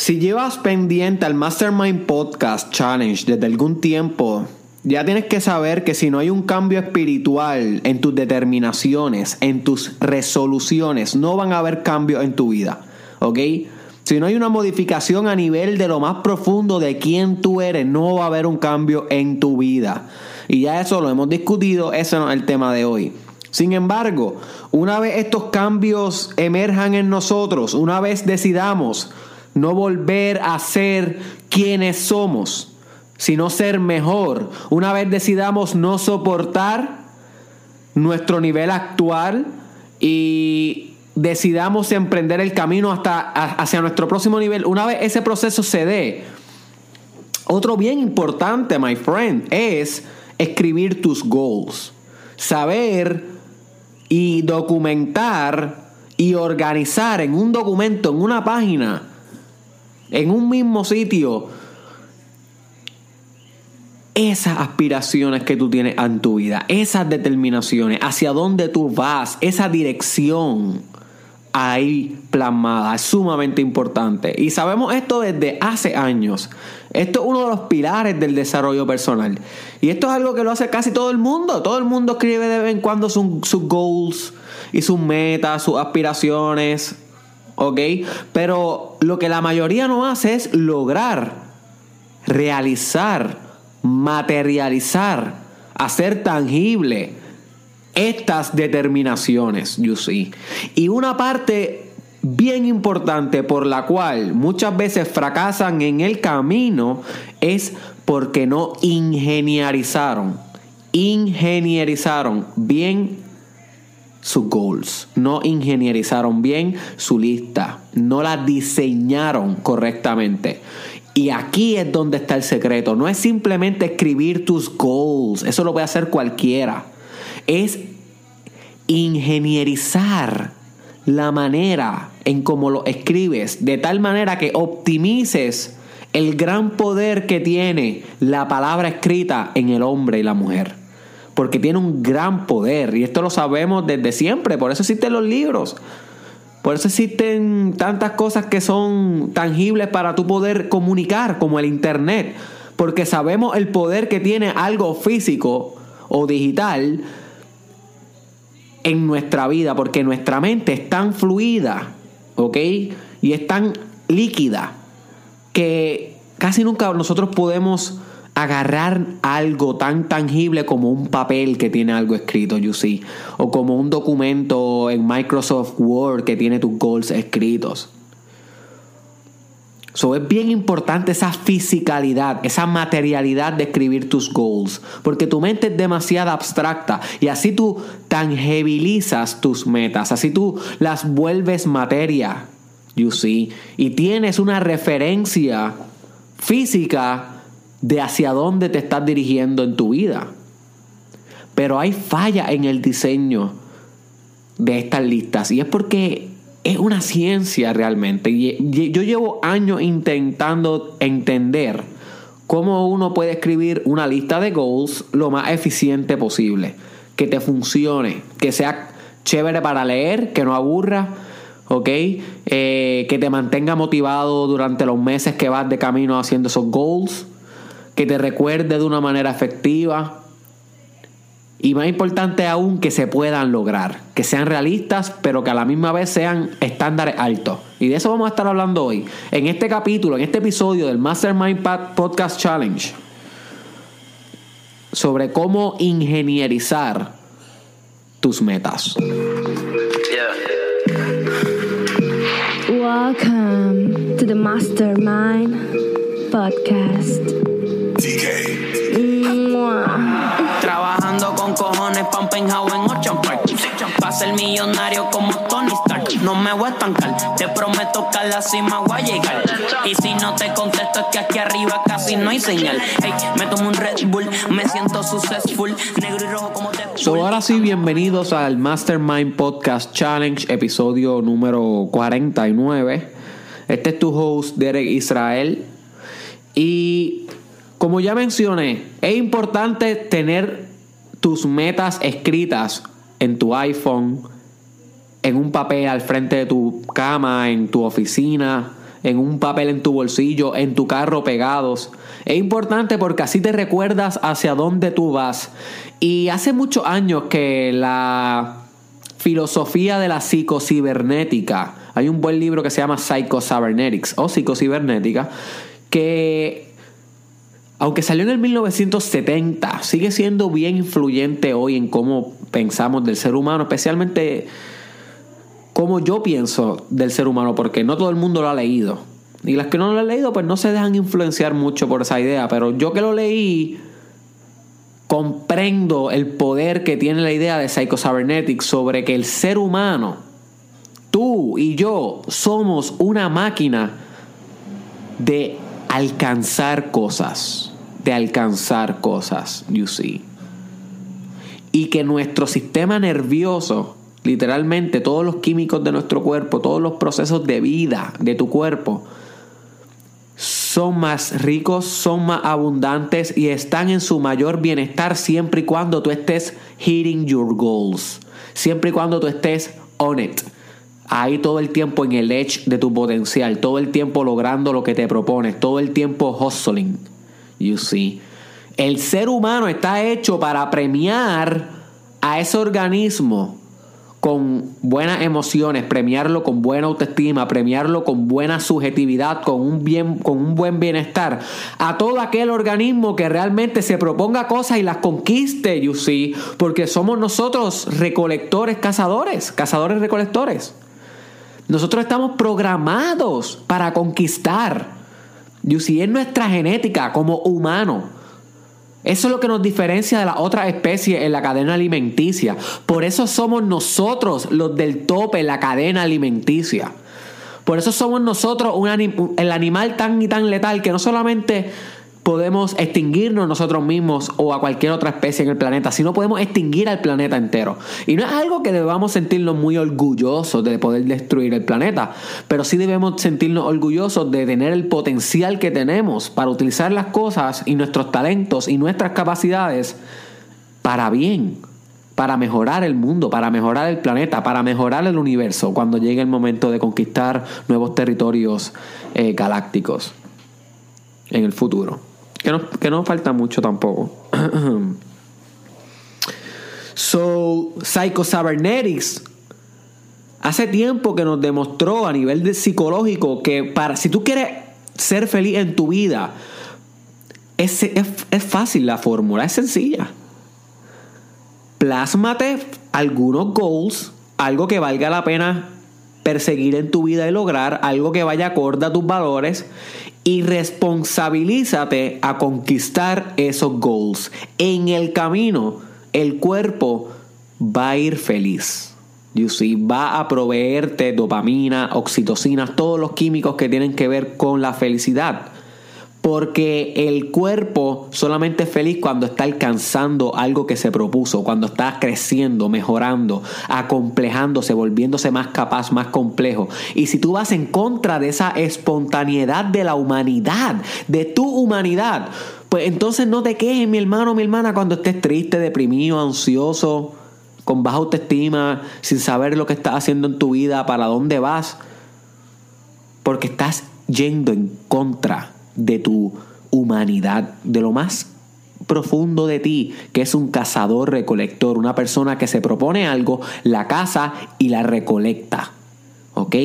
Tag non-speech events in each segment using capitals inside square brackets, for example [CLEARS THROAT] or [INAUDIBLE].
Si llevas pendiente al Mastermind Podcast Challenge desde algún tiempo, ya tienes que saber que si no hay un cambio espiritual en tus determinaciones, en tus resoluciones, no van a haber cambios en tu vida. ¿Ok? Si no hay una modificación a nivel de lo más profundo de quién tú eres, no va a haber un cambio en tu vida. Y ya eso lo hemos discutido, ese no es el tema de hoy. Sin embargo, una vez estos cambios emerjan en nosotros, una vez decidamos no volver a ser quienes somos, sino ser mejor, una vez decidamos no soportar nuestro nivel actual y decidamos emprender el camino hasta hacia nuestro próximo nivel, una vez ese proceso se dé, otro bien importante, my friend, es escribir tus goals. Saber y documentar y organizar en un documento, en una página, en un mismo sitio, esas aspiraciones que tú tienes en tu vida, esas determinaciones, hacia dónde tú vas, esa dirección ahí plasmada, es sumamente importante. Y sabemos esto desde hace años. Esto es uno de los pilares del desarrollo personal. Y esto es algo que lo hace casi todo el mundo. Todo el mundo escribe de vez en cuando sus, sus goals y sus metas, sus aspiraciones. ¿Ok? Pero lo que la mayoría no hace es lograr, realizar, materializar, hacer tangible estas determinaciones, you see. Y una parte bien importante por la cual muchas veces fracasan en el camino es porque no ingenierizaron, ingenierizaron bien sus goals, no ingenierizaron bien su lista, no la diseñaron correctamente. Y aquí es donde está el secreto, no es simplemente escribir tus goals, eso lo puede hacer cualquiera. Es ingenierizar la manera en cómo lo escribes, de tal manera que optimices el gran poder que tiene la palabra escrita en el hombre y la mujer. Porque tiene un gran poder, y esto lo sabemos desde siempre, por eso existen los libros. Por eso existen tantas cosas que son tangibles para tu poder comunicar, como el Internet. Porque sabemos el poder que tiene algo físico o digital en nuestra vida, porque nuestra mente es tan fluida, ¿ok? Y es tan líquida que casi nunca nosotros podemos agarrar algo tan tangible como un papel que tiene algo escrito, you see, o como un documento en Microsoft Word que tiene tus goals escritos. So, es bien importante esa fisicalidad, esa materialidad de escribir tus goals, porque tu mente es demasiado abstracta y así tú tangibilizas tus metas, así tú las vuelves materia, you see, y tienes una referencia física de hacia dónde te estás dirigiendo en tu vida. Pero hay falla en el diseño de estas listas y es porque es una ciencia realmente. Yo llevo años intentando entender cómo uno puede escribir una lista de goals lo más eficiente posible. Que te funcione, que sea chévere para leer, que no aburra, ¿ok? Eh, que te mantenga motivado durante los meses que vas de camino haciendo esos goals, que te recuerde de una manera efectiva, y más importante aún que se puedan lograr, que sean realistas, pero que a la misma vez sean estándares altos. Y de eso vamos a estar hablando hoy, en este capítulo, en este episodio del Mastermind Podcast Challenge, sobre cómo ingenierizar tus metas. Welcome to the Mastermind Podcast. Trabajando con cojones pa' un penthouse en Ocean Park. Pa' ser millonario como Tony Stark. No me voy a estancar, te prometo que a la cima voy a llegar. Y si no te contesto es que aquí arriba casi no hay señal. Hey, me tomo un Red Bull, me siento successful. Negro y rojo como te So, ahora sí, bienvenidos al Mastermind Podcast Challenge, episodio número 49. Este es tu host, Derek Israel. Y como ya mencioné, es importante tener tus metas escritas en tu iPhone, en un papel al frente de tu cama, en tu oficina, en un papel en tu bolsillo, en tu carro pegados. Es importante porque así te recuerdas hacia dónde tú vas. Y hace muchos años que la filosofía de la psicocibernética, hay un buen libro que se llama Psycho-Cybernetics o Psicocibernética, que aunque salió en el 1970, sigue siendo bien influyente hoy en cómo pensamos del ser humano, especialmente cómo yo pienso del ser humano, porque no todo el mundo lo ha leído. Y las que no lo han leído, pues no se dejan influenciar mucho por esa idea, pero yo que lo leí, comprendo el poder que tiene la idea de Psycho-Cybernetics sobre que el ser humano, tú y yo, somos una máquina de alcanzar cosas, de alcanzar cosas, you see. Y que nuestro sistema nervioso, literalmente todos los químicos de nuestro cuerpo, todos los procesos de vida de tu cuerpo, son más ricos, son más abundantes y están en su mayor bienestar siempre y cuando tú estés hitting your goals. Siempre y cuando tú estés on it. Ahí todo el tiempo en el edge de tu potencial, todo el tiempo logrando lo que te propones, todo el tiempo hustling. You see. El ser humano está hecho para premiar a ese organismo con buenas emociones, premiarlo con buena autoestima, premiarlo con buena subjetividad, con un, bien, con un buen bienestar, a todo aquel organismo que realmente se proponga cosas y las conquiste, you see, porque somos nosotros recolectores, cazadores, cazadores recolectores. Nosotros estamos programados para conquistar, you see, es nuestra genética como humano. Eso es lo que nos diferencia de las otras especies en la cadena alimenticia. Por eso somos nosotros los del tope en la cadena alimenticia. Por eso somos nosotros el animal tan y tan letal que no solamente podemos extinguirnos nosotros mismos o a cualquier otra especie en el planeta, sino podemos extinguir al planeta entero. Y no es algo que debamos sentirnos muy orgullosos de poder destruir el planeta, pero sí debemos sentirnos orgullosos de tener el potencial que tenemos para utilizar las cosas y nuestros talentos y nuestras capacidades para bien, para mejorar el mundo, para mejorar el planeta, para mejorar el universo cuando llegue el momento de conquistar nuevos territorios eh, galácticos en el futuro. Que no, que no falta mucho tampoco. [CLEARS THROAT] so, Psycho-Cybernetics hace tiempo que nos demostró a nivel psicológico que para si tú quieres ser feliz en tu vida, es, es, es fácil la fórmula, es sencilla. Plásmate algunos goals, algo que valga la pena perseguir en tu vida y lograr, algo que vaya acorde a tus valores y responsabilízate a conquistar esos goals. En el camino, el cuerpo va a ir feliz. You see, va a proveerte dopamina, oxitocina, todos los químicos que tienen que ver con la felicidad. Porque el cuerpo solamente es feliz cuando está alcanzando algo que se propuso, cuando está creciendo, mejorando, acomplejándose, volviéndose más capaz, más complejo. Y si tú vas en contra de esa espontaneidad de la humanidad, de tu humanidad, pues entonces no te quejes, mi hermano, mi hermana, cuando estés triste, deprimido, ansioso, con baja autoestima, sin saber lo que estás haciendo en tu vida, para dónde vas, porque estás yendo en contra de tu humanidad, de lo más profundo de ti, que es un cazador recolector, una persona que se propone algo, la caza y la recolecta. ¿Ok?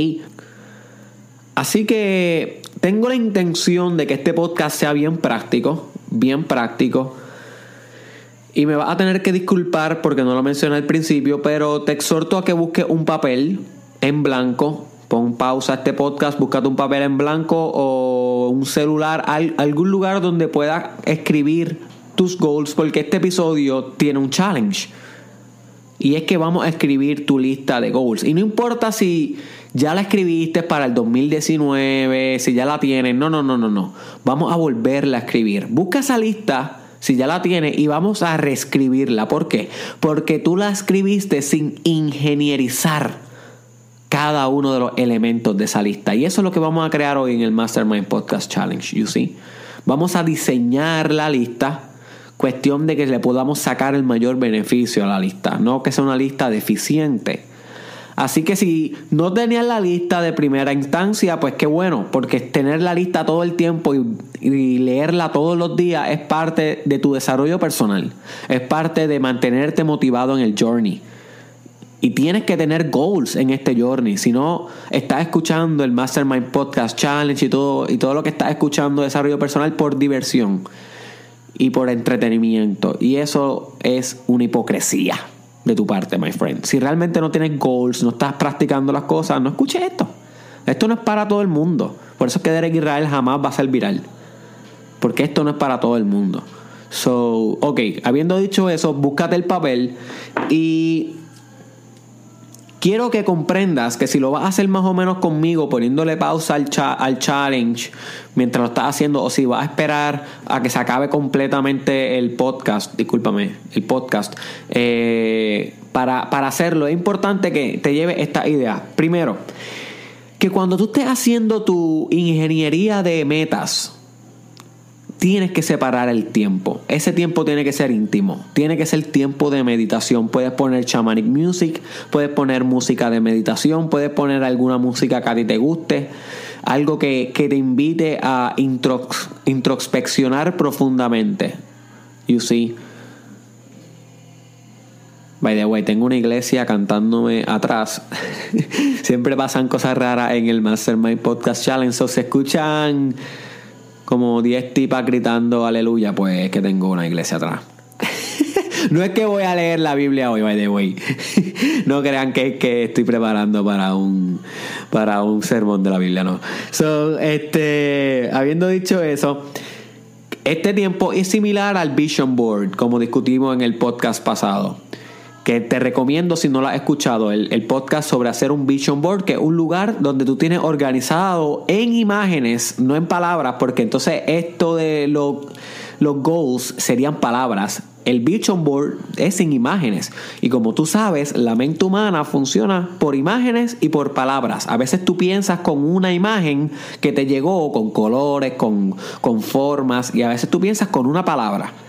Así que tengo la intención de que este podcast sea bien práctico, bien práctico. Y me vas a tener que disculpar porque no lo mencioné al principio, pero te exhorto a que busques un papel en blanco Pon pausa a este podcast, búscate un papel en blanco o un celular, algún lugar donde puedas escribir tus goals, porque este episodio tiene un challenge. Y es que vamos a escribir tu lista de goals. Y no importa si ya la escribiste para el 2019, si ya la tienes. No, no, no, no, no. Vamos a volverla a escribir. Busca esa lista si ya la tienes y vamos a reescribirla. ¿Por qué? Porque tú la escribiste sin ingenierizar cada uno de los elementos de esa lista. Y eso es lo que vamos a crear hoy en el Mastermind Podcast Challenge, you see. Vamos a diseñar la lista, cuestión de que le podamos sacar el mayor beneficio a la lista, no que sea una lista deficiente. Así que si no tenías la lista de primera instancia, pues qué bueno, porque tener la lista todo el tiempo y, y, leerla todos los días es parte de tu desarrollo personal, es parte de mantenerte motivado en el journey. Y tienes que tener goals en este journey. Si no estás escuchando el Mastermind Podcast Challenge y todo, y todo lo que estás escuchando de desarrollo personal por diversión y por entretenimiento. Y eso es una hipocresía de tu parte, my friend. Si realmente no tienes goals, no estás practicando las cosas, no escuches esto. Esto no es para todo el mundo. Por eso es que Derek Israel jamás va a ser viral. Porque esto no es para todo el mundo. So, ok, habiendo dicho eso, búscate el papel y quiero que comprendas que si lo vas a hacer más o menos conmigo, poniéndole pausa al, cha al challenge mientras lo estás haciendo, o si vas a esperar a que se acabe completamente el podcast, discúlpame, el podcast, eh, para, para hacerlo, es importante que te lleve esta idea. Primero, que cuando tú estés haciendo tu ingeniería de metas, tienes que separar el tiempo. Ese tiempo tiene que ser íntimo. Tiene que ser tiempo de meditación. Puedes poner shamanic music, puedes poner música de meditación, puedes poner alguna música que a ti te guste. Algo que, que te invite a introspeccionar profundamente. You see. By the way, tengo una iglesia cantándome atrás. [LAUGHS] Siempre pasan cosas raras en el Mastermind Podcast Challenge. So, se escuchan como 10 tipas gritando aleluya, pues es que tengo una iglesia atrás. [LAUGHS] no es que voy a leer la Biblia hoy, by the way. [LAUGHS] no crean que es que estoy preparando para un para un sermón de la Biblia, no. So, este, habiendo dicho eso, este tiempo es similar al Vision Board, como discutimos en el podcast pasado que te recomiendo si no lo has escuchado, el, el, podcast sobre hacer un vision board, que es un lugar donde tú tienes organizado en imágenes, no en palabras, porque entonces esto de lo, los goals serían palabras. El vision board es en imágenes. Y como tú sabes, la mente humana funciona por imágenes y por palabras. A veces tú piensas con una imagen que te llegó con colores, con, con formas, y a veces tú piensas con una palabra.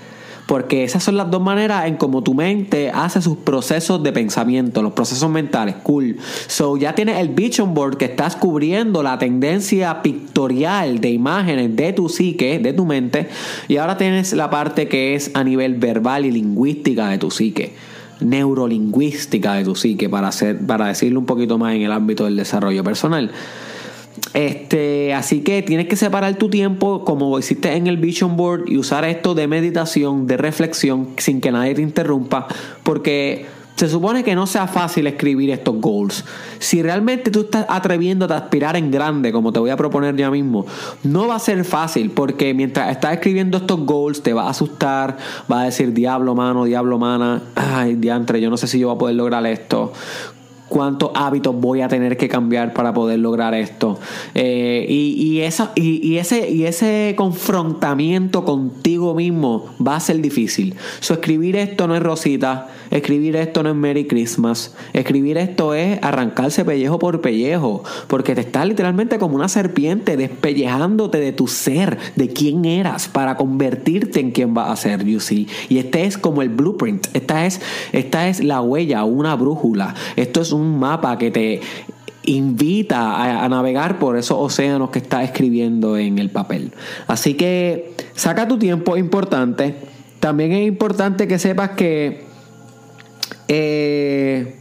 Porque esas son las dos maneras en cómo tu mente hace sus procesos de pensamiento, los procesos mentales. Cool. So ya tienes el vision board que estás cubriendo la tendencia pictorial de imágenes de tu psique, de tu mente. Y ahora tienes la parte que es a nivel verbal y lingüística de tu psique neurolingüística de tu psique para hacer para decirlo un poquito más en el ámbito del desarrollo personal. Este, así que tienes que separar tu tiempo como hiciste en el Vision Board y usar esto de meditación, de reflexión, sin que nadie te interrumpa, porque se supone que no sea fácil escribir estos goals. Si realmente tú estás atreviéndote a aspirar en grande, como te voy a proponer ya mismo, no va a ser fácil porque mientras estás escribiendo estos goals te va a asustar, va a decir diablo mano, diablo mana, ay diantre, yo no sé si yo voy a poder lograr esto cuántos hábitos voy a tener que cambiar para poder lograr esto. Eh, y, y, esa, y, y, ese, y ese confrontamiento contigo mismo va a ser difícil. So, escribir esto no es Rosita, escribir esto no es Merry Christmas, escribir esto es arrancarse pellejo por pellejo, porque te está literalmente como una serpiente despellejándote de tu ser, de quién eras, para convertirte en quien vas a ser, you see. Y este es como el blueprint, esta es, esta es la huella, una brújula, esto es un mapa que te invita a, navegar por esos océanos que estás escribiendo en el papel. Así que saca tu tiempo, importante. También es importante que sepas que eh,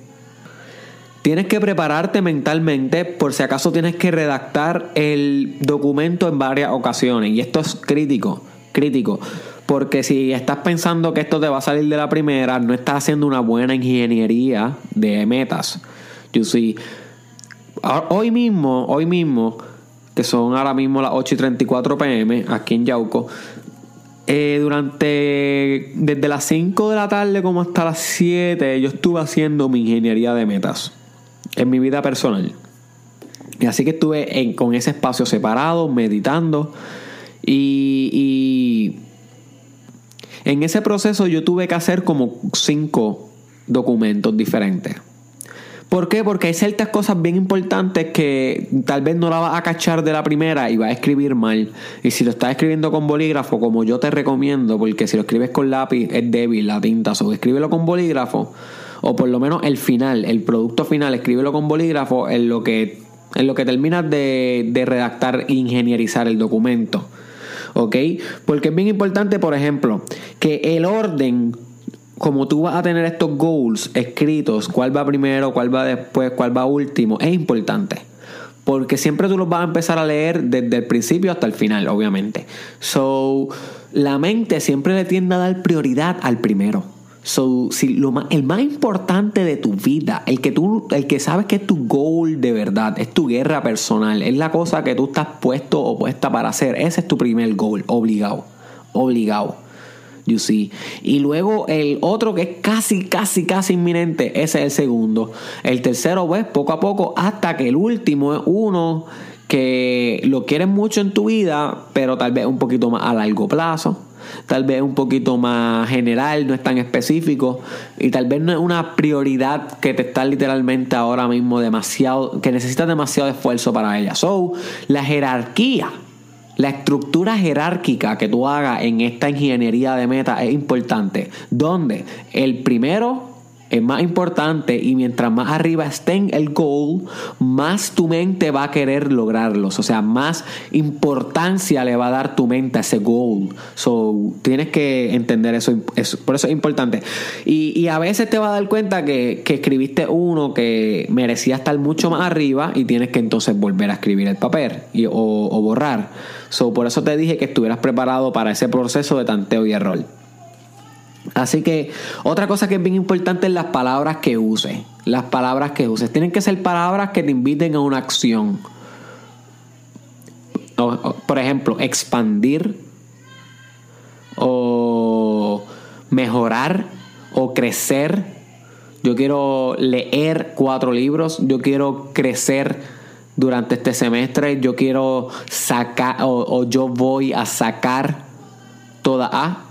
tienes que prepararte mentalmente por si acaso tienes que redactar el documento en varias ocasiones. Y esto es crítico, crítico. Porque si estás pensando que esto te va a salir de la primera, no estás haciendo una buena ingeniería de metas. You see, hoy mismo, hoy mismo, que son ahora mismo las 8 y 34 pm aquí en Yauco, eh, durante desde las 5 de la tarde como hasta las 7 yo estuve haciendo mi ingeniería de metas en mi vida personal. Y así que estuve con ese espacio separado, meditando y en ese proceso yo tuve que hacer como 5 documentos diferentes. ¿Por qué? Porque hay ciertas cosas bien importantes que tal vez no la vas a cachar de la primera y vas a escribir mal. Y si lo estás escribiendo con bolígrafo, como yo te recomiendo, porque si lo escribes con lápiz es débil la tinta, o escríbelo con bolígrafo, o por lo menos el final, el producto final, escríbelo con bolígrafo en lo que, en lo que terminas de, de redactar e ingenierizar el documento. ¿Ok? Porque es bien importante, por ejemplo, que el orden como tú vas a tener estos goals escritos, cuál va primero, cuál va después, cuál va último, es importante. Porque siempre tú los vas a empezar a leer desde el principio hasta el final, obviamente. So, la mente siempre le tiende a dar prioridad al primero. So, si lo más, el más importante de tu vida, el que tú, el que sabes que es tu goal de verdad, es tu guerra personal, es la cosa que tú estás puesto o puesta para hacer, ese es tu primer goal, obligado, obligado. You see. Y luego el otro que es casi, casi, casi inminente, ese es el segundo. El tercero, pues, poco a poco, hasta que el último es uno que lo quieres mucho en tu vida, pero tal vez un poquito más a largo plazo. Tal vez un poquito más general, no es tan específico. Y tal vez no es una prioridad que te está literalmente ahora mismo demasiado, que necesitas demasiado esfuerzo para ella. So, la jerarquía la estructura jerárquica que tú hagas en esta ingeniería de meta es importante. Donde el primero es más importante y mientras más arriba esté en el goal, más tu mente va a querer lograrlos. O sea, más importancia le va a dar tu mente a ese goal. So, tienes que entender eso, por eso es importante. Y, a veces te vas a dar cuenta que, escribiste uno que merecía estar mucho más arriba y tienes que entonces volver a escribir el papel o, o borrar. So, por eso te dije que estuvieras preparado para ese proceso de tanteo y error. Así que otra cosa que es bien importante es las palabras que uses. Las palabras que uses. Tienen que ser palabras que te inviten a una acción. por ejemplo, expandir o mejorar o crecer. Yo quiero leer cuatro libros. Yo quiero crecer durante este semestre. Yo quiero sacar o, yo voy a sacar toda A.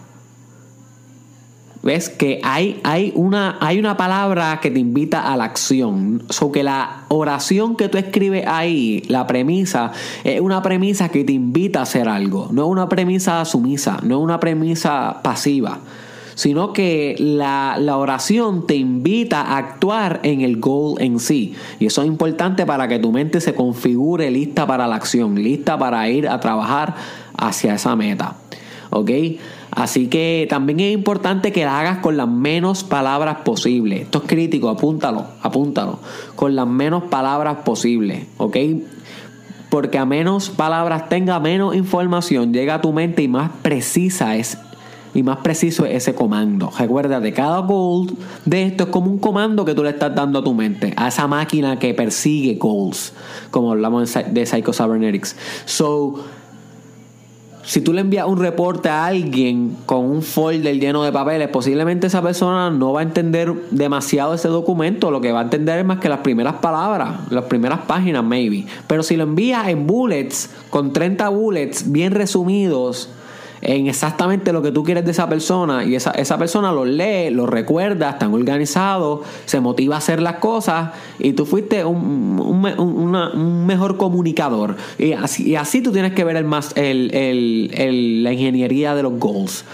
¿Ves? Que hay, hay, una, hay una palabra que te invita a la acción. So que la oración que tú escribes ahí, la premisa, es una premisa que te invita a hacer algo. No es una premisa sumisa, no es una premisa pasiva sino que la, oración te invita a actuar en el goal en sí. Y eso es importante para que tu mente se configure lista para la acción, lista para ir a trabajar hacia esa meta. ¿Ok? Así que también es importante que la hagas con las menos palabras posibles. Esto es crítico, apúntalo, apúntalo. Con las menos palabras posibles, ¿ok? Porque a menos palabras tenga menos información, llega a tu mente y más precisa es y más preciso es ese comando. Recuerda, de cada goal de esto es como un comando que tú le estás dando a tu mente, a esa máquina que persigue goals, como hablamos de Psycho Cybernetics. So, si tú le envías un reporte a alguien con un folder lleno de papeles, posiblemente esa persona no va a entender demasiado ese documento. Lo que va a entender es más que las primeras palabras, las primeras páginas, maybe. Pero si lo envías en bullets, con 30 bullets bien resumidos, en exactamente lo que tú quieres de esa persona y esa, esa persona lo lee, lo recuerda, están organizados, se motiva a hacer las cosas y tú fuiste un, un, mejor comunicador. Y así, así tú tienes que ver el más, el, el, la ingeniería de los goals.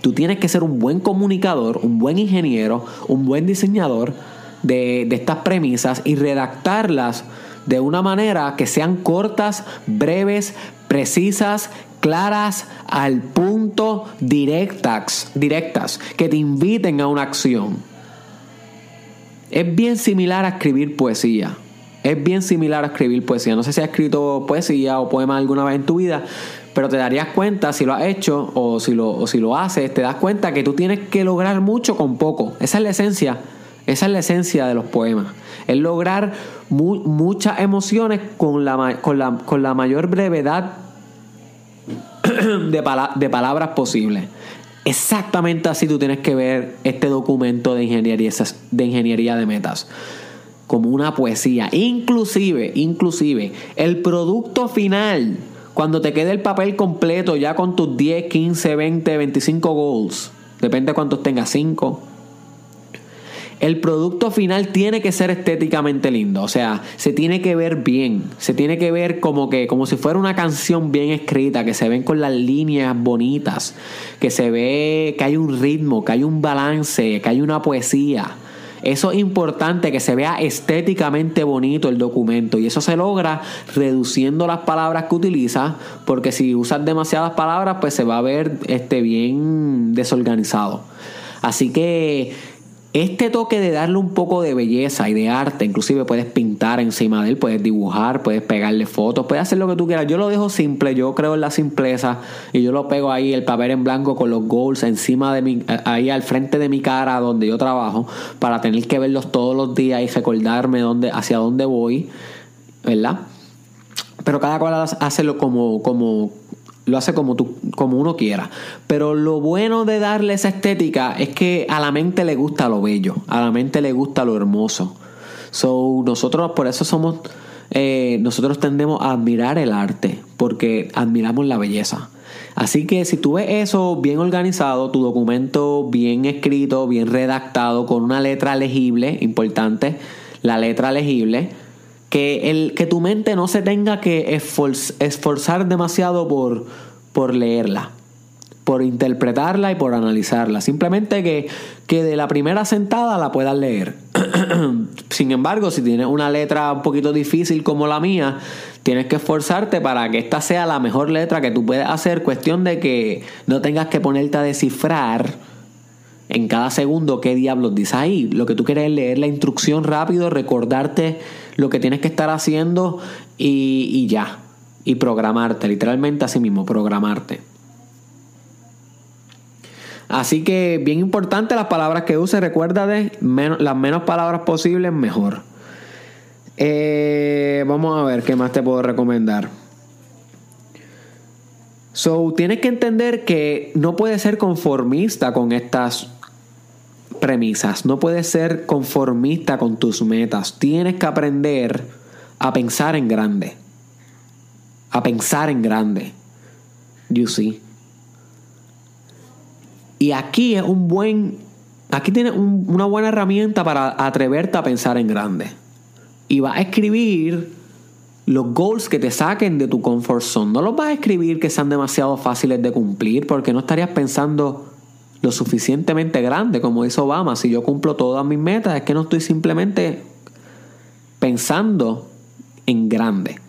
Tú tienes que ser un buen comunicador, un buen ingeniero, un buen diseñador de, de estas premisas y redactarlas de una manera que sean cortas, breves, precisas claras, al punto, directas, directas, que te inviten a una acción. Es bien similar a escribir poesía. Es bien similar a escribir poesía. No sé si has escrito poesía o poema alguna vez en tu vida, pero te darías cuenta si lo has hecho o si lo, si lo haces, te das cuenta que tú tienes que lograr mucho con poco. Esa es la esencia. Esa es la esencia de los poemas. Es lograr muchas emociones con la, con, la, con la mayor brevedad [CLEARS THROAT] de, de palabras posibles. Exactamente así tú tienes que ver este documento de ingeniería, de ingeniería de metas. Como una poesía. Inclusive, inclusive, el producto final, cuando te quede el papel completo ya con tus 10, 15, 20, 25 goals, depende de cuántos tengas, 5, el producto final tiene que ser estéticamente lindo, o sea, se tiene que ver bien, se tiene que ver como que como si fuera una canción bien escrita, que se ven con las líneas bonitas, que se ve que hay un ritmo, que hay un balance, que hay una poesía. Eso es importante que se vea estéticamente bonito el documento y eso se logra reduciendo las palabras que utilizas porque si usas demasiadas palabras pues se va a ver este, bien desorganizado. Así que este toque de darle un poco de belleza y de arte, inclusive puedes pintar encima de él, puedes dibujar, puedes pegarle fotos, puedes hacer lo que tú quieras. Yo lo dejo simple, yo creo en la simpleza y yo lo pego ahí el papel en blanco con los goals encima de mi, ahí al frente de mi cara donde yo trabajo para tener que verlos todos los días y recordarme hacia dónde voy, ¿verdad? Pero cada cual hace lo como, como, lo hace como, tú, como uno quiera. Pero lo bueno de darle esa estética es que a la mente le gusta lo bello, a la mente le gusta lo hermoso. So, nosotros por eso somos, eh, nosotros tendemos a admirar el arte, porque admiramos la belleza. Así que si tú ves eso bien organizado, tu documento bien escrito, bien redactado, con una letra legible, importante, la letra legible, que, el, que tu mente no se tenga que esforzar demasiado por, por leerla, por interpretarla y por analizarla. Simplemente que, que de la primera sentada la puedas leer. [CLEARS THROAT] Sin embargo, si tienes una letra un poquito difícil como la mía, tienes que esforzarte para que esta sea la mejor letra que tú puedes hacer. Cuestión de que no tengas que ponerte a descifrar en cada segundo qué diablos dice ahí. Lo que tú quieres es leer la instrucción rápido, recordarte lo que tienes que estar haciendo y, ya. Y programarte, literalmente así mismo, programarte. Así que bien importante las palabras que uses, recuerda de las menos palabras posibles, mejor. Eh, vamos a ver qué más te puedo recomendar. So, tienes que entender que no puedes ser conformista con estas premisas. No puedes ser conformista con tus metas. Tienes que aprender a pensar en grande. A pensar en grande. You see. Y aquí es un buen. Aquí tienes una buena herramienta para atreverte a pensar en grande. Y vas a escribir los goals que te saquen de tu comfort zone. No los vas a escribir que sean demasiado fáciles de cumplir porque no estarías pensando lo suficientemente grande como dice Obama. Si yo cumplo todas mis metas, es que no estoy simplemente pensando en grande.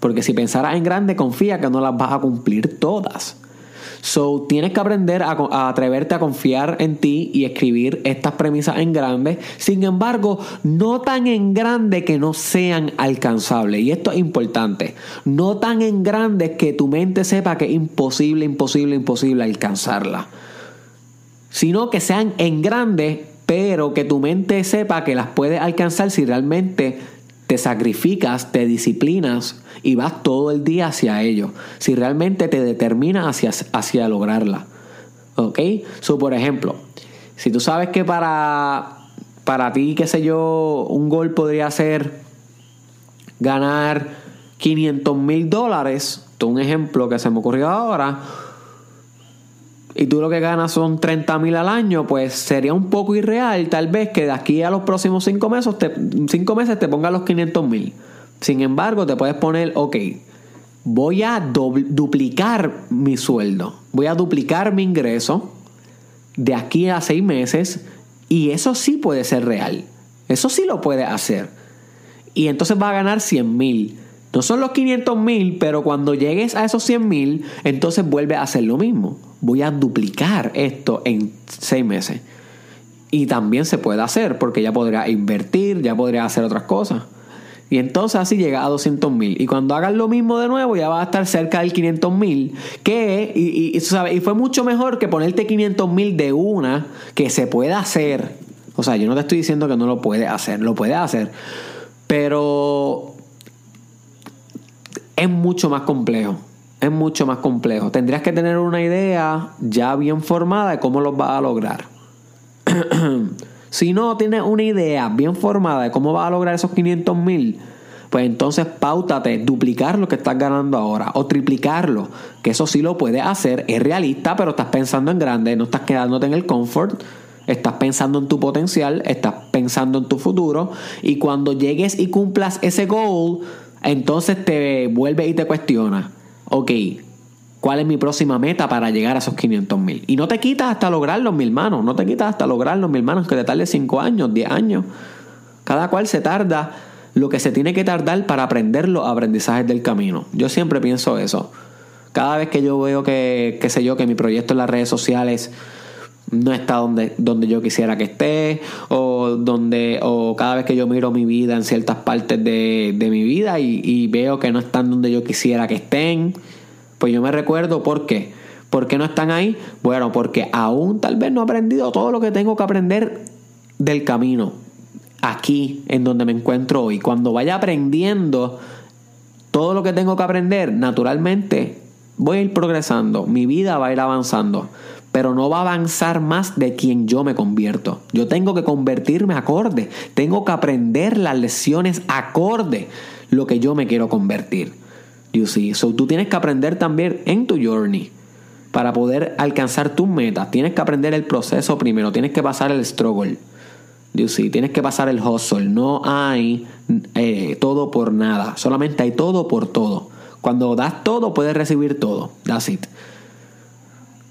Porque si pensaras en grande, confía que no las vas a cumplir todas. So, tienes que aprender a, atreverte a confiar en ti y escribir estas premisas en grande. Sin embargo, no tan en grande que no sean alcanzables. Y esto es importante. No tan en grande que tu mente sepa que es imposible, imposible, imposible alcanzarla sino que sean en grande, pero que tu mente sepa que las puedes alcanzar si realmente te sacrificas, te disciplinas y vas todo el día hacia ello. Si realmente te determinas hacia, hacia lograrla. ¿Ok? So, por ejemplo, si tú sabes que para, para ti, qué sé yo, un gol podría ser ganar 500 mil dólares, un ejemplo que se me ocurrió ahora, y tú lo que ganas son 30 mil al año, pues sería un poco irreal tal vez que de aquí a los próximos 5 meses cinco meses te pongan los 500 mil. Sin embargo, te puedes poner, ok, voy a duplicar mi sueldo, voy a duplicar mi ingreso de aquí a 6 meses y eso sí puede ser real. Eso sí lo puede hacer. Y entonces va a ganar 100 mil. No son los 500 mil, pero cuando llegues a esos 100 mil, entonces vuelve a hacer lo mismo. Voy a duplicar esto en 6 meses. Y también se puede hacer, porque ya podría invertir, ya podría hacer otras cosas. Y entonces así llega a 200 mil. Y cuando hagas lo mismo de nuevo, ya va a estar cerca del 500 mil. Que, y, y, y fue mucho mejor que ponerte 500 mil de una, que se puede hacer. O sea, yo no te estoy diciendo que no lo puede hacer, lo puede hacer. Pero es mucho más complejo. Es mucho más complejo. Tendrías que tener una idea ya bien formada de cómo lo vas a lograr. [CLEARS THROAT] si no tienes una idea bien formada de cómo vas a lograr esos 500 mil, pues entonces pautate duplicar lo que estás ganando ahora o triplicarlo, que eso sí lo puedes hacer, es realista, pero estás pensando en grande, no estás quedándote en el comfort, estás pensando en tu potencial, estás pensando en tu futuro y cuando llegues y cumplas ese goal, entonces te vuelve y te cuestiona, ok, cuál es mi próxima meta para llegar a esos 500 mil. Y no te quitas hasta lograrlo, mi hermano. No te quitas hasta lograrlo, mi hermano, que te tarde 5 años, 10 años. Cada cual se tarda lo que se tiene que tardar para aprender los aprendizajes del camino. Yo siempre pienso eso. Cada vez que yo veo que, qué sé yo, que mi proyecto en las redes sociales no está donde, donde yo quisiera que esté, o donde, o cada vez que yo miro mi vida en ciertas partes de, mi vida y, y, veo que no están donde yo quisiera que estén, pues yo me recuerdo por qué. ¿Por qué no están ahí? Bueno, porque aún tal vez no he aprendido todo lo que tengo que aprender del camino, aquí en donde me encuentro hoy. Cuando vaya aprendiendo todo lo que tengo que aprender, naturalmente voy a ir progresando, mi vida va a ir avanzando pero no va a avanzar más de quien yo me convierto. Yo tengo que convertirme acorde, tengo que aprender las lecciones acorde lo que yo me quiero convertir. You see, so tú tienes que aprender también en tu journey para poder alcanzar tus metas. Tienes que aprender el proceso primero, tienes que pasar el struggle. You see, tienes que pasar el hustle. No hay eh, todo por nada, solamente hay todo por todo. Cuando das todo, puedes recibir todo. That's it.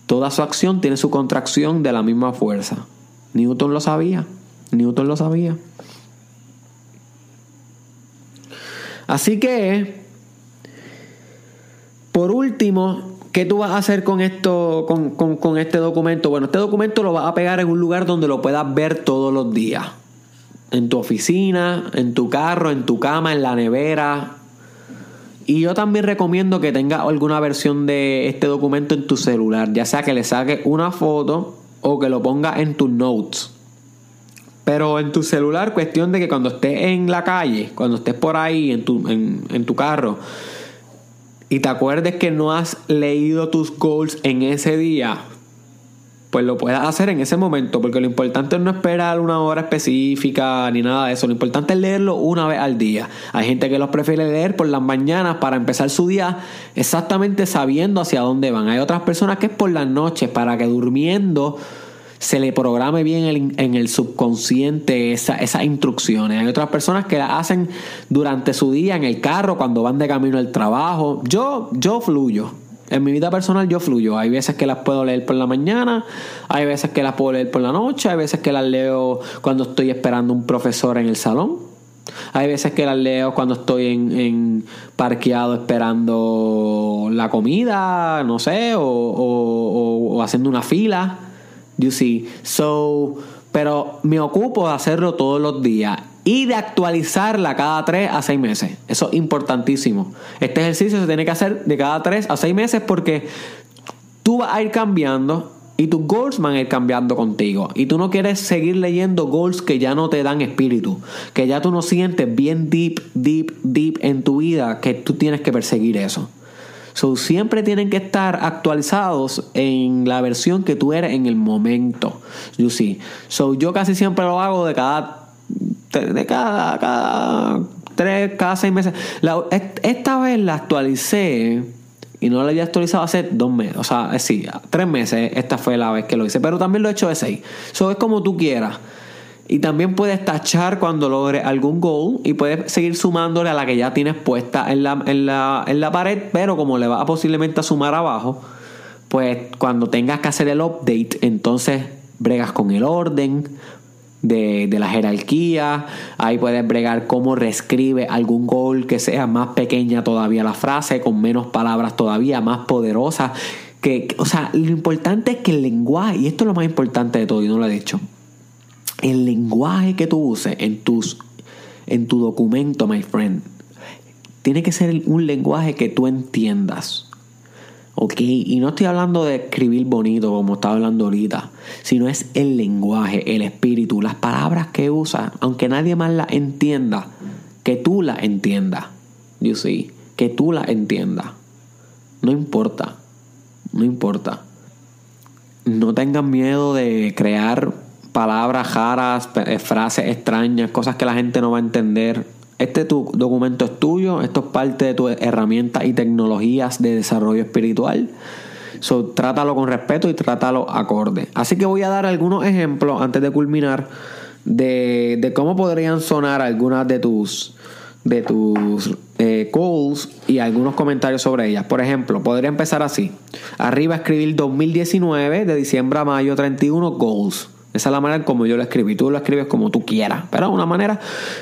Toda su acción tiene su contracción de la misma fuerza. Newton lo sabía. Newton lo sabía. Así que, por último, ¿qué tú vas a hacer con esto, con, con, este documento? Bueno, este documento lo vas a pegar en un lugar donde lo puedas ver todos los días. En tu oficina, en tu carro, en tu cama, en la nevera, y yo también recomiendo que tengas alguna versión de este documento en tu celular, ya sea que le saques una foto o que lo pongas en tus notes. Pero en tu celular, cuestión de que cuando estés en la calle, cuando estés por ahí en tu, en, tu carro, y te acuerdes que no has leído tus goals en ese día, pues lo puedas hacer en ese momento, porque lo importante es no esperar una hora específica ni nada de eso, lo importante es leerlo una vez al día. Hay gente que los prefiere leer por las mañanas para empezar su día exactamente sabiendo hacia dónde van. Hay otras personas que es por las noches para que durmiendo se le programe bien en el subconsciente esas instrucciones. Hay otras personas que las hacen durante su día en el carro, cuando van de camino al trabajo. Yo, yo fluyo. En mi vida personal yo fluyo. Hay veces que las puedo leer por la mañana, hay veces que las puedo leer por la noche, hay veces que las leo cuando estoy esperando un profesor en el salón. Hay veces que las leo cuando estoy en, parqueado esperando la comida, no sé, o, o haciendo una fila. You see. So, pero me ocupo de hacerlo todos los días y de actualizarla cada 3 a 6 meses. Eso es importantísimo. Este ejercicio se tiene que hacer de cada 3 a 6 meses porque tú vas a ir cambiando y tus goals van a ir cambiando contigo. Y tú no quieres seguir leyendo goals que ya no te dan espíritu, que ya tú no sientes bien deep, deep, deep en tu vida que tú tienes que perseguir eso. So, siempre tienen que estar actualizados en la versión que tú eres en el momento. You see. So, yo casi siempre lo hago de cada de cada, cada tres, cada seis meses. esta vez la actualicé y no la había actualizado hace dos meses. O sea, eh, sí, tres meses. Esta fue la vez que lo hice. Pero también lo he hecho de seis. Eso es como tú quieras. Y también puedes tachar cuando logres algún goal y puedes seguir sumándole a la que ya tienes puesta en la, en la, en la pared. Pero como le vas a posiblemente a sumar abajo, pues cuando tengas que hacer el update, entonces bregas con el orden, de, la jerarquía. Ahí puedes bregar cómo reescribe algún gol que sea más pequeña todavía la frase, con menos palabras todavía, más poderosa. Que, o sea, lo importante es que el lenguaje, y esto es lo más importante de todo, y no lo he dicho, el lenguaje que tú uses en, tus, en tu documento, my friend, tiene que ser un lenguaje que tú entiendas. ¿Ok? Y no estoy hablando de escribir bonito como estaba hablando ahorita, sino es el lenguaje, el espíritu, las palabras que usa, aunque nadie más las entienda, que tú las entiendas, you see, que tú las entiendas. No importa, no importa. No tengan miedo de crear palabras raras, eh, frases extrañas, cosas que la gente no va a entender este tu documento es tuyo, esto es parte de tus herramientas y tecnologías de desarrollo espiritual. So, trátalo con respeto y trátalo acorde. Así que voy a dar algunos ejemplos antes de culminar de, de cómo podrían sonar algunas de tus, de tus eh, y algunos comentarios sobre ellas. Por ejemplo, podría empezar así. Arriba escribir 2019 de diciembre a mayo 31 goals. Esa es la manera como yo lo escribí. Tú lo escribes como tú quieras. Pero una manera.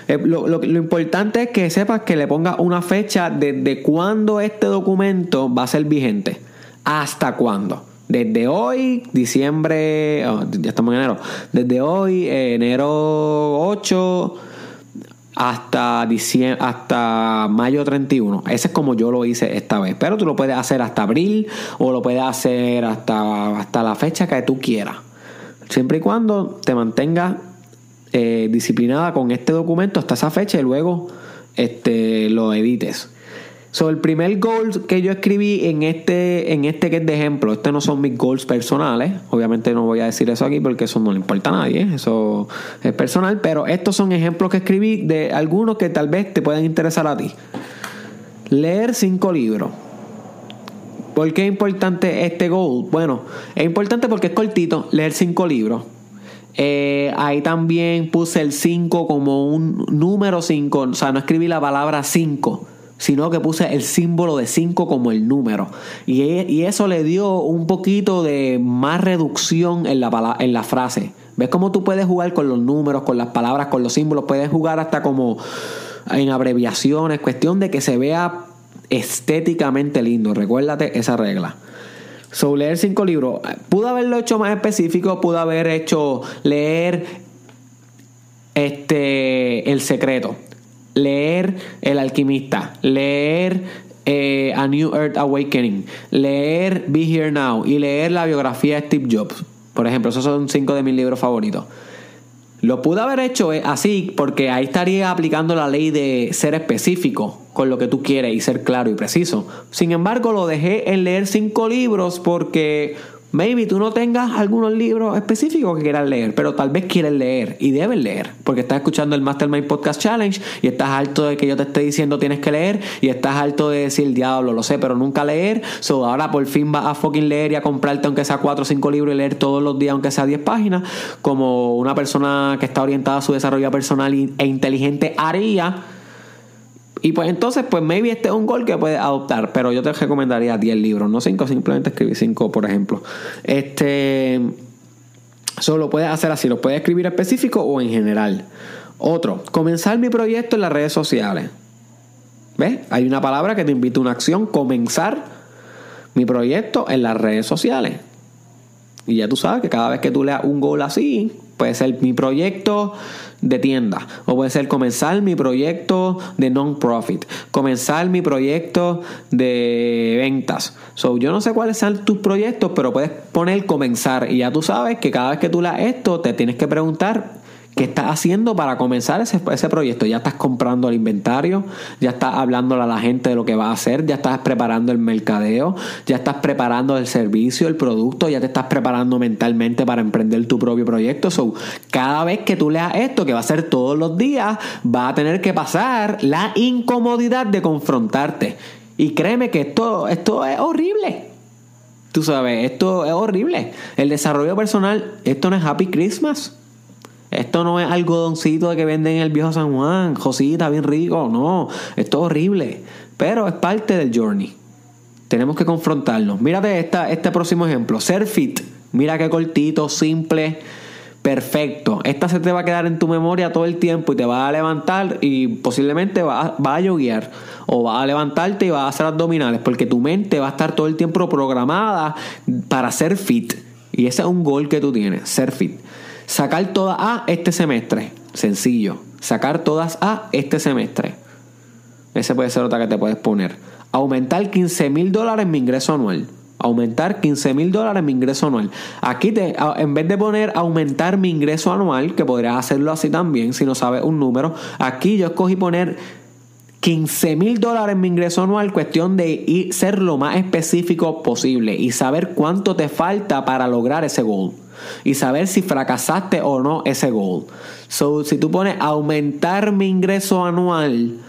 eh, lo, lo- lo importante es que sepas que le pongas una fecha desde cuándo este documento va a ser vigente. ¿Hasta cuándo? Desde hoy, diciembre. oh, ya estamos en enero. Desde hoy, eh, enero 8 hasta diciembre, hasta mayo 31. Ese es como yo lo hice esta vez. Pero tú lo puedes hacer hasta abril o lo puedes hacer hasta, hasta la fecha que tú quieras. Siempre y cuando te mantengas eh, disciplinada con este documento hasta esa fecha y luego este, lo edites. So, el primer goal que yo escribí en este, en este que es de ejemplo, este no son mis goals personales, obviamente no voy a decir eso aquí porque eso no le importa a nadie, eso es personal, pero estos son ejemplos que escribí de algunos que tal vez te puedan interesar a ti. Leer cinco libros. ¿Por qué es importante este goal? Bueno, es importante porque es cortito, leer cinco libros. Eh, ahí también puse el 5 como un número 5, o sea, no escribí la palabra 5, sino que puse el símbolo de 5 como el número. Y, eso le dio un poquito de más reducción en la frase. ¿Ves cómo tú puedes jugar con los números, con las palabras, con los símbolos? Puedes jugar hasta como en abreviaciones, cuestión de que se vea estéticamente lindo. Recuérdate esa regla. So, leer cinco libros. Pudo haberlo hecho más específico, pudo haber hecho leer este El secreto, leer El alquimista, leer eh, A New Earth Awakening, leer Be Here Now y leer la biografía de Steve Jobs. Por ejemplo, esos son cinco de mis libros favoritos. Lo pude haber hecho eh, así porque ahí estaría aplicando la ley de ser específico con lo que tú quieres y ser claro y preciso. Sin embargo, lo dejé en leer cinco libros porque maybe tú no tengas algunos libros específicos que quieras leer, pero tal vez quieres leer y debes leer porque estás escuchando el Mastermind Podcast Challenge y estás harto de que yo te esté diciendo tienes que leer y estás harto de decir diablo, lo sé, pero nunca leer. So ahora por fin vas a fucking leer y a comprarte aunque sea 4 o 5 libros y leer todos los días aunque sea 10 páginas, como una persona que está orientada a su desarrollo personal e inteligente haría. Y pues entonces, pues maybe este es un gol que puedes adoptar, pero yo te recomendaría 10 libros, no 5, simplemente escribir 5, por ejemplo. Este. Solo puedes hacer así, lo puedes escribir específico o en general. Otro, comenzar mi proyecto en las redes sociales. ¿Ves? Hay una palabra que te invita a una acción, comenzar mi proyecto en las redes sociales. Y ya tú sabes que cada vez que tú leas un goal así, puede ser mi proyecto de tienda, o puede ser comenzar mi proyecto de non-profit, comenzar mi proyecto de ventas. So, yo no sé cuáles sean tus proyectos, pero puedes poner comenzar. Y ya tú sabes que cada vez que tú leas esto, te tienes que preguntar ¿Qué estás haciendo para comenzar ese, proyecto? Ya estás comprando el inventario, ya estás hablándole a la gente de lo que va a hacer, ya estás preparando el mercadeo, ya estás preparando el servicio, el producto, ya te estás preparando mentalmente para emprender tu propio proyecto. So, cada vez que tú leas esto, que va a ser todos los días, va a tener que pasar la incomodidad de confrontarte. Y créeme que esto, esto es horrible. Tú sabes, esto es horrible. El desarrollo personal, esto no es Happy Christmas. Esto no es algodoncito que venden en el viejo San Juan, Josita, bien rico, no. Esto es horrible. Pero es parte del journey. Tenemos que confrontarnos. Mírate esta, este próximo ejemplo. Ser fit. Mira qué cortito, simple, perfecto. Esta se te va a quedar en tu memoria todo el tiempo y te va a levantar y posiblemente va a yoguear. O va a levantarte y va a hacer abdominales. Porque tu mente va a estar todo el tiempo programada para ser fit. Y ese es un gol que tú tienes, ser fit. Sacar todas A este semestre. Sencillo. Sacar todas A este semestre. Ese puede ser otra que te puedes poner. Aumentar 15 mil dólares mi ingreso anual. Aumentar 15 mil dólares mi ingreso anual. Aquí te, en vez de poner aumentar mi ingreso anual, que podrías hacerlo así también si no sabes un número, aquí yo escogí poner 15 mil dólares mi ingreso anual, cuestión de ser lo más específico posible y saber cuánto te falta para lograr ese goal. Y saber si fracasaste o no ese goal. So, si tú pones aumentar mi ingreso anual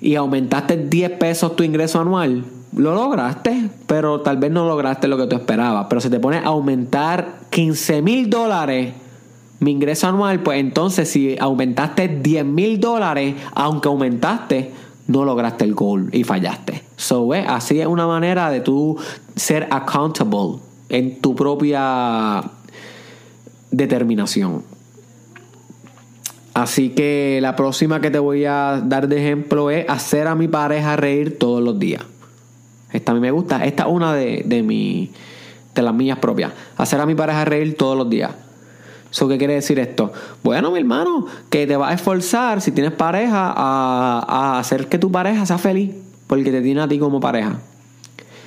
y aumentaste 10 pesos tu ingreso anual, lo lograste, pero tal vez no lograste lo que tú esperabas. Pero si te pones aumentar 15 mil dólares mi ingreso anual, pues entonces si aumentaste 10 mil dólares, aunque aumentaste no lograste el goal y fallaste. So, así es una manera de tú ser accountable en tu propia determinación. Así que la próxima que te voy a dar de ejemplo es hacer a mi pareja reír todos los días. Esta a mí me gusta. Esta es una de, de, mi, de las mías propias. Hacer a mi pareja reír todos los días. ¿Eso qué quiere decir esto? Bueno, mi hermano, que te vas a esforzar si tienes pareja a, a hacer que tu pareja sea feliz. Porque te tiene a ti como pareja.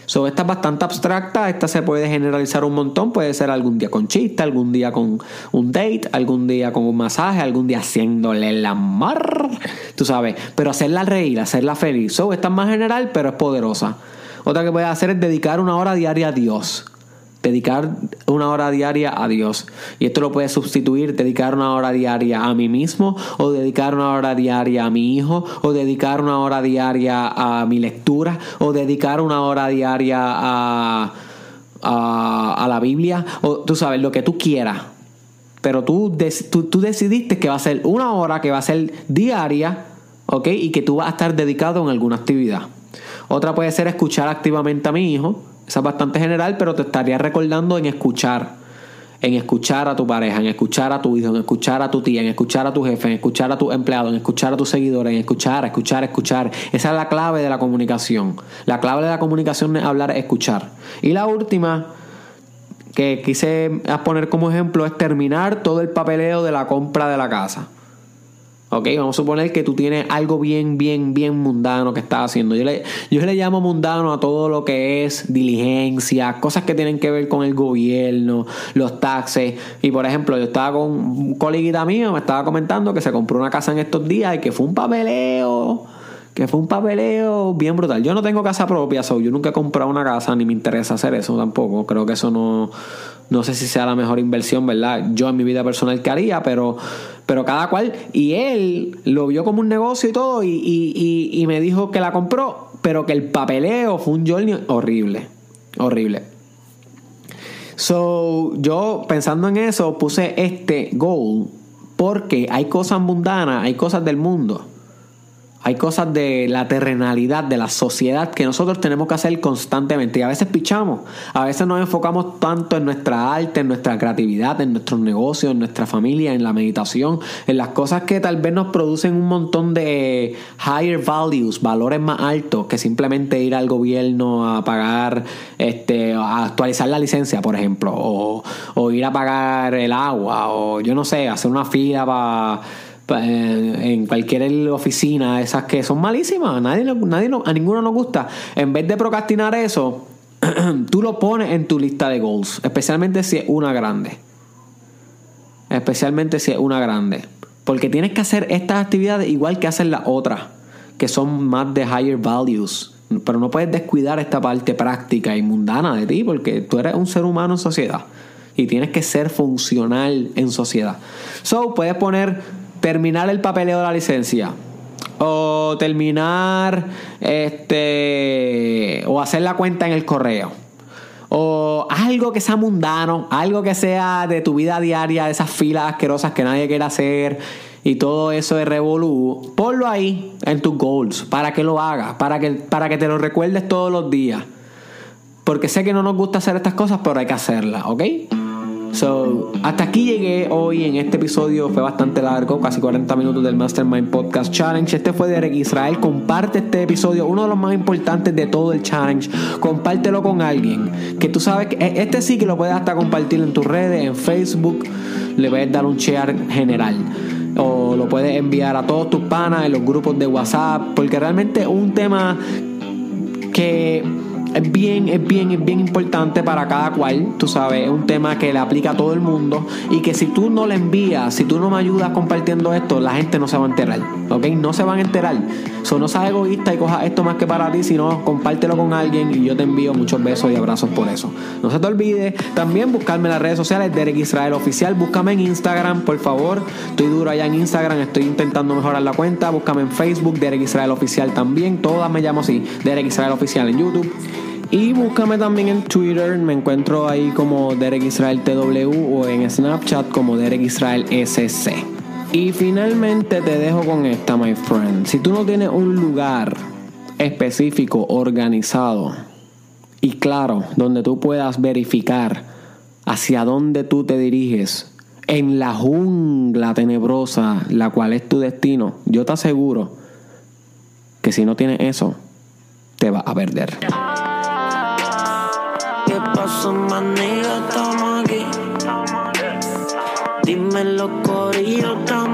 So, esta es bastante abstracta, esta se puede generalizar un montón, puede ser algún día con chiste, algún día con un date, algún día con un masaje, algún día haciéndole el amor, tú sabes, pero hacerla reír, hacerla feliz. So, esta es más general, pero es poderosa. Otra que puedes hacer es dedicar una hora diaria a Dios dedicar una hora diaria a Dios. Y esto lo puedes sustituir, dedicar una hora diaria a mí mismo, o dedicar una hora diaria a mi hijo, o dedicar una hora diaria a mi lectura, o dedicar una hora diaria a, a, la Biblia, o tú sabes, lo que tú quieras. Pero tú, tú, tú decidiste que va a ser una hora que va a ser diaria, ¿ok? Y que tú vas a estar dedicado en alguna actividad. Otra puede ser escuchar activamente a mi hijo, esa es bastante general, pero te estaría recordando en escuchar. En escuchar a tu pareja, en escuchar a tu hijo, en escuchar a tu tía, en escuchar a tu jefe, en escuchar a tu empleado, en escuchar a tus seguidores, en escuchar, escuchar, escuchar. Esa es la clave de la comunicación. La clave de la comunicación es hablar, escuchar. Y la última que quise poner como ejemplo es terminar todo el papeleo de la compra de la casa. Ok, vamos a suponer que tú tienes algo bien, bien, bien mundano que estás haciendo. Yo le, yo le llamo mundano a todo lo que es diligencia, cosas que tienen que ver con el gobierno, los taxes. Y por ejemplo, yo estaba con un coleguita mío, me estaba comentando que se compró una casa en estos días y que fue un papeleo que fue un papeleo bien brutal. Yo no tengo casa propia, so yo nunca he comprado una casa, ni me interesa hacer eso tampoco. Creo que eso no, no sé si sea la mejor inversión, ¿verdad? Yo en mi vida personal que haría, pero, pero cada cual. Y él lo vio como un negocio y todo, y, y, y, me dijo que la compró, pero que el papeleo fue un journey horrible. Horrible. So, yo pensando en eso, puse este goal porque hay cosas mundanas, hay cosas del mundo hay cosas de la terrenalidad, de la sociedad que nosotros tenemos que hacer constantemente. Y a veces pichamos, a veces nos enfocamos tanto en nuestra arte, en nuestra creatividad, en nuestros negocios, en nuestra familia, en la meditación, en las cosas que tal vez nos producen un montón de higher values, valores más altos que simplemente ir al gobierno a pagar, este, a actualizar la licencia, por ejemplo, o, o ir a pagar el agua, o yo no sé, hacer una fila para en cualquier oficina, esas que son malísimas, nadie, nadie, a ninguno nos gusta. En vez de procrastinar eso, [CLEARS THROAT] tú lo pones en tu lista de goals, especialmente si es una grande. Especialmente si es una grande. Porque tienes que hacer estas actividades igual que hacer las otras, que son más de higher values. Pero no puedes descuidar esta parte práctica y mundana de ti, porque tú eres un ser humano en sociedad y tienes que ser funcional en sociedad. So, puedes poner terminar el papeleo de la licencia o terminar este o hacer la cuenta en el correo o algo que sea mundano, algo que sea de tu vida diaria, esas filas asquerosas que nadie quiere hacer y todo eso de revolú, ponlo ahí en tus goals para que lo hagas, para que, para que te lo recuerdes todos los días. Porque sé que no nos gusta hacer estas cosas, pero hay que hacerlas, ¿ok? So, hasta aquí llegué hoy en este episodio, fue bastante largo, casi 40 minutos del Mastermind Podcast Challenge. Este fue Derek Israel. Comparte este episodio, uno de los más importantes de todo el challenge. Compártelo con alguien que tú sabes que e, este sí que lo puedes hasta compartir en tus redes, en Facebook, le puedes dar un share general o lo puedes enviar a todos tus panas en los grupos de WhatsApp, porque realmente es un tema que es bien, es bien, es bien importante para cada cual, tú sabes, es un tema que le aplica a todo el mundo y que si tú no le envías, si tú no me ayudas compartiendo esto, la gente no se va a enterar, ¿ok? No se van a enterar. So, no seas egoísta y coja esto más que para ti, sino compártelo con alguien y yo te envío muchos besos y abrazos por eso. No se te olvide también buscarme en las redes sociales, Derek Israel Oficial, búscame en Instagram, por favor. Estoy duro allá en Instagram, estoy intentando mejorar la cuenta, búscame en Facebook, Derek Israel Oficial también, todas me llamo así, Derek Israel Oficial en YouTube. Y búscame también en Twitter, me encuentro ahí como Derek Israel TW o en Snapchat como Derek Israel SC. Y finalmente te dejo con esta, my friend. Si tú no tienes un lugar específico, organizado y claro, donde tú puedas verificar hacia dónde tú te diriges en la jungla tenebrosa, la cual es tu destino, yo te aseguro que si no tienes eso, te vas a perder. ¿Qué pasó, maniga? Estamos aquí.